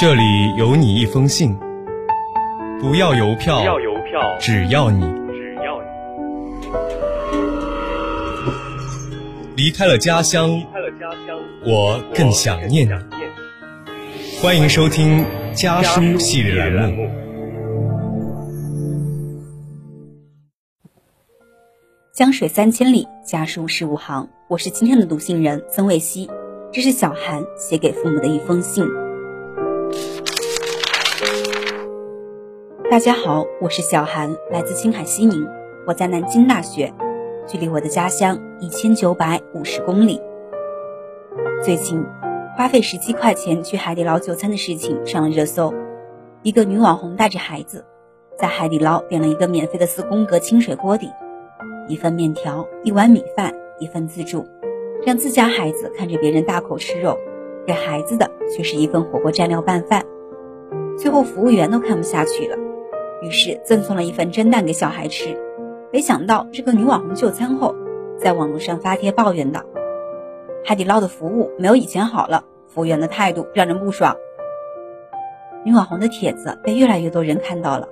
这里有你一封信，不要邮票，不要邮票，只要你只要你离开了家乡，离开了家乡，我更想念你。欢迎收听家家书系列栏目。目。江水三千里，家书十五行。我是今天的读信人曾卫希，这是小韩写给父母的一封信。大家好，我是小韩，来自青海西宁，我在南京大学，距离我的家乡一千九百五十公里。最近，花费十七块钱去海底捞就餐的事情上了热搜。一个女网红带着孩子，在海底捞点了一个免费的四宫格清水锅底，一份面条，一碗米饭，一份自助，让自家孩子看着别人大口吃肉，给孩子的却是一份火锅蘸料拌饭。最后服务员都看不下去了，于是赠送了一份蒸蛋给小孩吃。没想到这个女网红就餐后，在网络上发帖抱怨道：“海底捞的服务没有以前好了，服务员的态度让人不爽。”女网红的帖子被越来越多人看到了，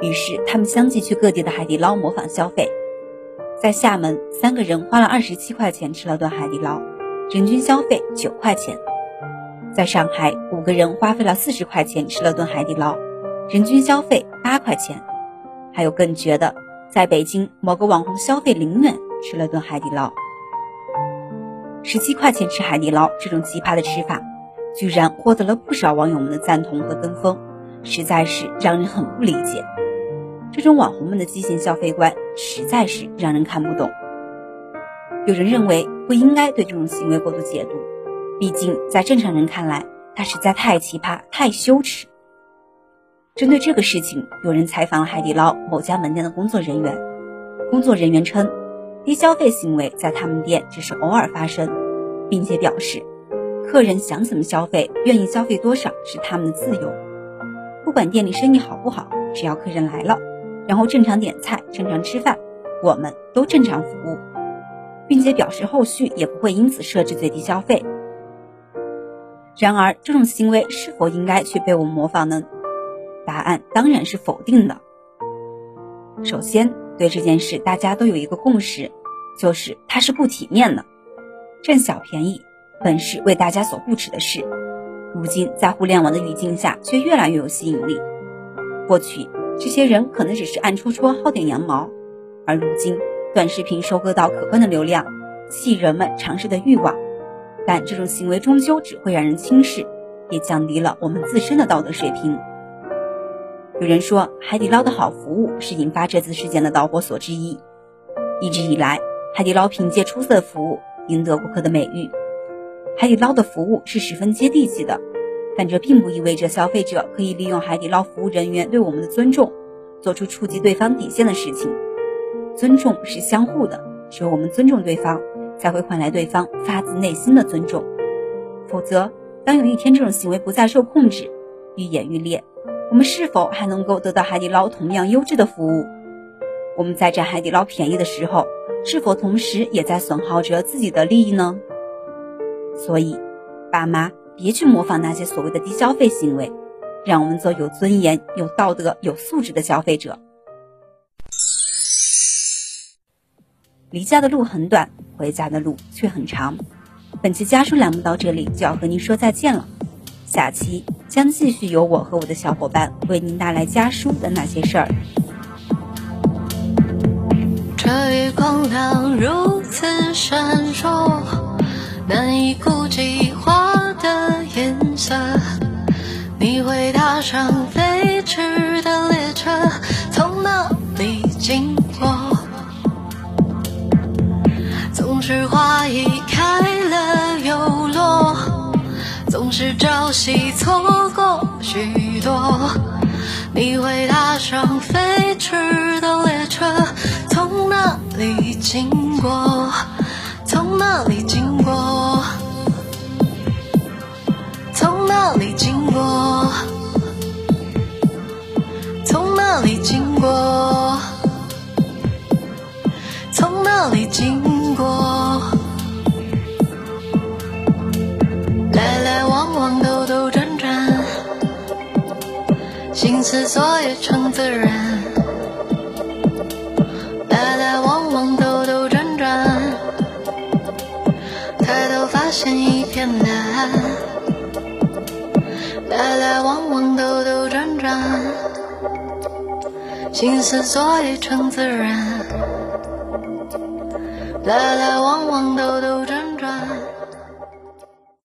于是他们相继去各地的海底捞模仿消费。在厦门，三个人花了二十七块钱吃了顿海底捞，人均消费九块钱；在上海，五个人花费了四十块钱吃了顿海底捞，人均消费块钱。还有更绝的，在北京某个网红消费零元吃了顿海底捞，十七块钱吃海底捞这种奇葩的吃法，居然获得了不少网友们的赞同和跟风，实在是让人很不理解。这种网红们的畸形消费观实在是让人看不懂。有人认为不应该对这种行为过度解读，毕竟在正常人看来，它实在太奇葩、太羞耻。针对这个事情，有人采访了海底捞某家门店的工作人员，工作人员称，低消费行为在他们店只是偶尔发生，并且表示，客人想怎么消费、愿意消费多少是他们的自由，不管店里生意好不好，只要客人来了。然后正常点菜，正常吃饭，我们都正常服务，并且表示后续也不会因此设置最低消费。然而，这种行为是否应该去被我们模仿呢？答案当然是否定的。首先，对这件事大家都有一个共识，就是它是不体面的，占小便宜本是为大家所不耻的事，如今在互联网的语境下却越来越有吸引力。过去。这些人可能只是暗戳戳薅点羊毛，而如今短视频收割到可观的流量，吸引人们尝试的欲望，但这种行为终究只会让人轻视，也降低了我们自身的道德水平。有人说，海底捞的好服务是引发这次事件的导火索之一。一直以来，海底捞凭借出色的服务赢得顾客的美誉。海底捞的服务是十分接地气的。但这并不意味着消费者可以利用海底捞服务人员对我们的尊重，做出触及对方底线的事情。尊重是相互的，只有我们尊重对方，才会换来对方发自内心的尊重。否则，当有一天这种行为不再受控制，愈演愈烈，我们是否还能够得到海底捞同样优质的服务？我们在占海底捞便宜的时候，是否同时也在损耗着自己的利益呢？所以，爸妈。别去模仿那些所谓的低消费行为，让我们做有尊严、有道德、有素质的消费者。离家的路很短，回家的路却很长。本期家书栏目到这里就要和您说再见了，下期将继续由我和我的小伙伴为您带来家书的那些事儿。这一光亮如此闪烁，难以估计花。的颜色，你会踏上飞驰的列车，从哪里经过？总是花一是朝夕错过许多。你会踏上飞驰的列车，从哪里经过？思所以成自然。来来往往，兜兜转转，抬头发现一片蓝。来来往往，兜兜转转，心思所以成自然。来来往往，兜兜转转。